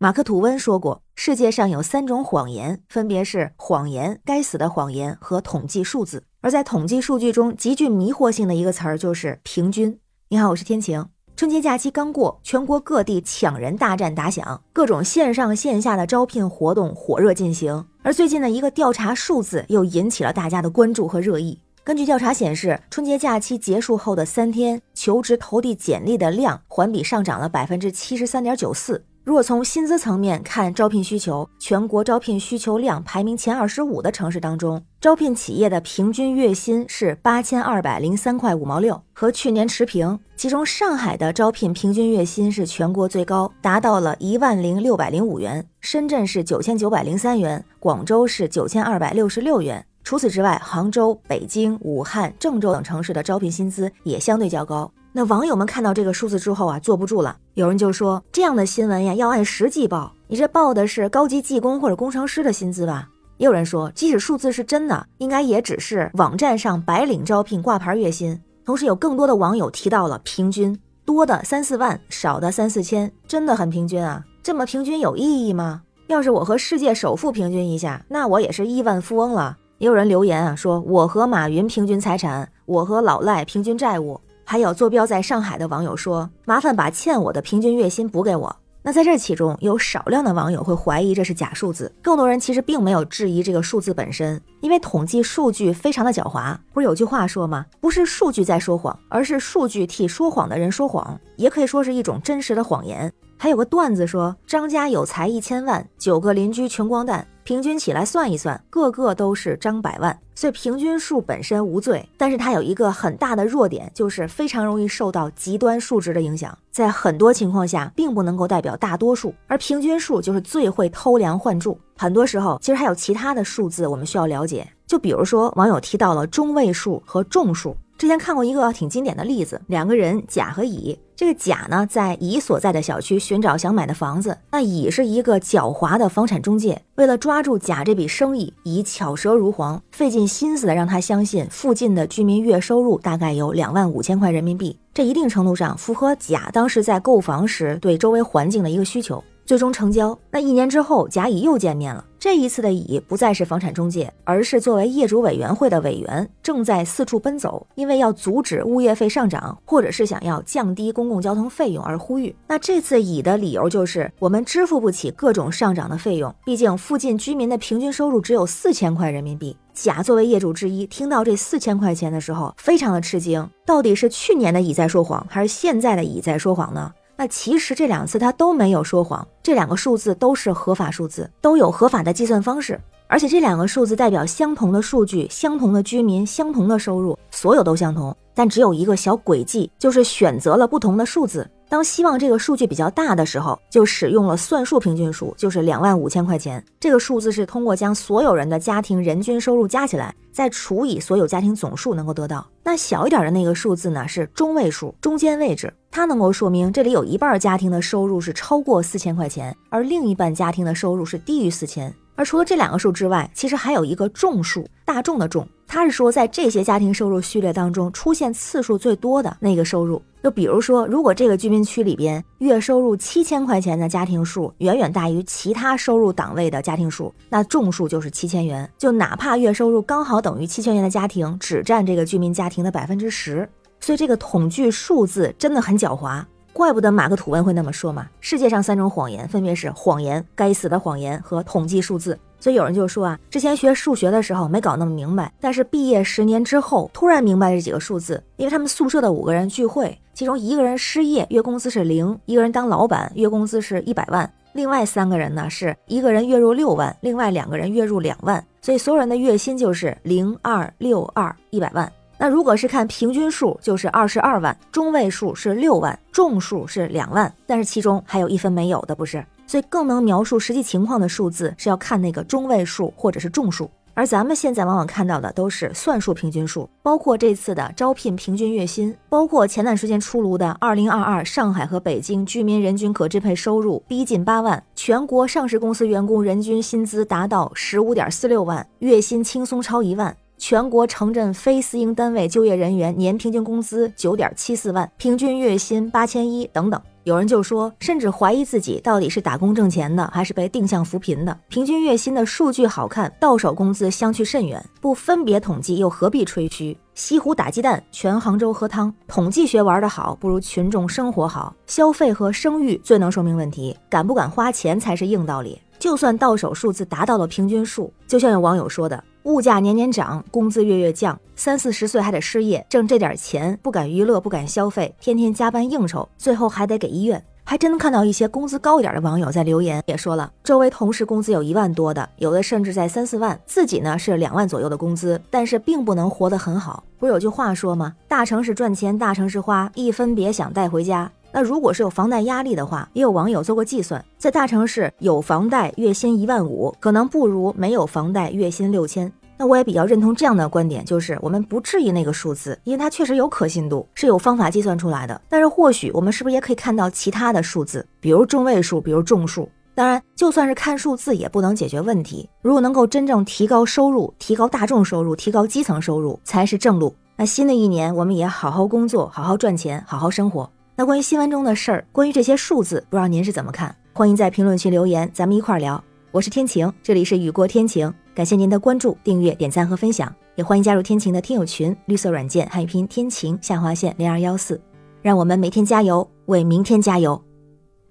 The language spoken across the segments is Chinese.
马克吐温说过，世界上有三种谎言，分别是谎言、该死的谎言和统计数字。而在统计数据中，极具迷惑性的一个词儿就是平均。你好，我是天晴。春节假期刚过，全国各地抢人大战打响，各种线上线下的招聘活动火热进行。而最近的一个调查数字又引起了大家的关注和热议。根据调查显示，春节假期结束后的三天，求职投递简历的量环比上涨了百分之七十三点九四。若从薪资层面看招聘需求，全国招聘需求量排名前二十五的城市当中，招聘企业的平均月薪是八千二百零三块五毛六，和去年持平。其中，上海的招聘平均月薪是全国最高，达到了一万零六百零五元；深圳是九千九百零三元，广州是九千二百六十六元。除此之外，杭州、北京、武汉、郑州等城市的招聘薪资也相对较高。那网友们看到这个数字之后啊，坐不住了。有人就说，这样的新闻呀，要按实际报。你这报的是高级技工或者工程师的薪资吧？也有人说，即使数字是真的，应该也只是网站上白领招聘挂牌月薪。同时，有更多的网友提到了平均，多的三四万，少的三四千，真的很平均啊。这么平均有意义吗？要是我和世界首富平均一下，那我也是亿万富翁了。也有人留言啊，说我和马云平均财产，我和老赖平均债务。还有坐标在上海的网友说：“麻烦把欠我的平均月薪补给我。”那在这其中有少量的网友会怀疑这是假数字，更多人其实并没有质疑这个数字本身，因为统计数据非常的狡猾。不是有句话说吗？不是数据在说谎，而是数据替说谎的人说谎，也可以说是一种真实的谎言。还有个段子说，张家有财一千万，九个邻居穷光蛋，平均起来算一算，个个都是张百万。所以平均数本身无罪，但是它有一个很大的弱点，就是非常容易受到极端数值的影响，在很多情况下并不能够代表大多数，而平均数就是最会偷梁换柱。很多时候其实还有其他的数字我们需要了解，就比如说网友提到了中位数和众数。之前看过一个挺经典的例子，两个人甲和乙，这个甲呢在乙所在的小区寻找想买的房子，那乙是一个狡猾的房产中介，为了抓住甲这笔生意，乙巧舌如簧，费尽心思的让他相信附近的居民月收入大概有两万五千块人民币，这一定程度上符合甲当时在购房时对周围环境的一个需求。最终成交。那一年之后，甲乙又见面了。这一次的乙不再是房产中介，而是作为业主委员会的委员，正在四处奔走，因为要阻止物业费上涨，或者是想要降低公共交通费用而呼吁。那这次乙的理由就是，我们支付不起各种上涨的费用，毕竟附近居民的平均收入只有四千块人民币。甲作为业主之一，听到这四千块钱的时候，非常的吃惊。到底是去年的乙在说谎，还是现在的乙在说谎呢？那其实这两次他都没有说谎，这两个数字都是合法数字，都有合法的计算方式，而且这两个数字代表相同的数据、相同的居民、相同的收入，所有都相同，但只有一个小诡计，就是选择了不同的数字。当希望这个数据比较大的时候，就使用了算术平均数，就是两万五千块钱。这个数字是通过将所有人的家庭人均收入加起来，再除以所有家庭总数能够得到。那小一点的那个数字呢，是中位数，中间位置，它能够说明这里有一半家庭的收入是超过四千块钱，而另一半家庭的收入是低于四千。而除了这两个数之外，其实还有一个众数，大众的众，它是说在这些家庭收入序列当中出现次数最多的那个收入。就比如说，如果这个居民区里边月收入七千块钱的家庭数远远大于其他收入档位的家庭数，那众数就是七千元。就哪怕月收入刚好等于七千元的家庭，只占这个居民家庭的百分之十。所以这个统计数字真的很狡猾。怪不得马克吐温会那么说嘛！世界上三种谎言，分别是谎言、该死的谎言和统计数字。所以有人就说啊，之前学数学的时候没搞那么明白，但是毕业十年之后突然明白这几个数字，因为他们宿舍的五个人聚会，其中一个人失业，月工资是零；一个人当老板，月工资是一百万；另外三个人呢，是一个人月入六万，另外两个人月入两万，所以所有人的月薪就是零二六二一百万。那如果是看平均数，就是二十二万；中位数是六万；众数是两万。但是其中还有一分没有的，不是？所以更能描述实际情况的数字是要看那个中位数或者是众数。而咱们现在往往看到的都是算术平均数，包括这次的招聘平均月薪，包括前段时间出炉的二零二二上海和北京居民人均可支配收入逼近八万，全国上市公司员工人均薪资达到十五点四六万，月薪轻松超一万。全国城镇非私营单位就业人员年平均工资九点七四万，平均月薪八千一等等。有人就说，甚至怀疑自己到底是打工挣钱的，还是被定向扶贫的。平均月薪的数据好看，到手工资相去甚远。不分别统计，又何必吹嘘？西湖打鸡蛋，全杭州喝汤。统计学玩得好，不如群众生活好。消费和生育最能说明问题，敢不敢花钱才是硬道理。就算到手数字达到了平均数，就像有网友说的，物价年年涨，工资月月降，三四十岁还得失业，挣这点钱不敢娱乐，不敢消费，天天加班应酬，最后还得给医院。还真看到一些工资高一点的网友在留言，也说了，周围同事工资有一万多的，有的甚至在三四万，自己呢是两万左右的工资，但是并不能活得很好。不是有句话说吗？大城市赚钱，大城市花，一分别想带回家。那如果是有房贷压力的话，也有网友做过计算，在大城市有房贷，月薪一万五，可能不如没有房贷，月薪六千。那我也比较认同这样的观点，就是我们不质疑那个数字，因为它确实有可信度，是有方法计算出来的。但是或许我们是不是也可以看到其他的数字，比如中位数，比如众数？当然，就算是看数字也不能解决问题。如果能够真正提高收入，提高大众收入，提高基层收入，才是正路。那新的一年，我们也好好工作，好好赚钱，好好生活。那关于新闻中的事儿，关于这些数字，不知道您是怎么看？欢迎在评论区留言，咱们一块儿聊。我是天晴，这里是雨过天晴。感谢您的关注、订阅、点赞和分享，也欢迎加入天晴的听友群，绿色软件汉语拼音天晴下划线零二幺四，让我们每天加油，为明天加油，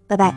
拜拜。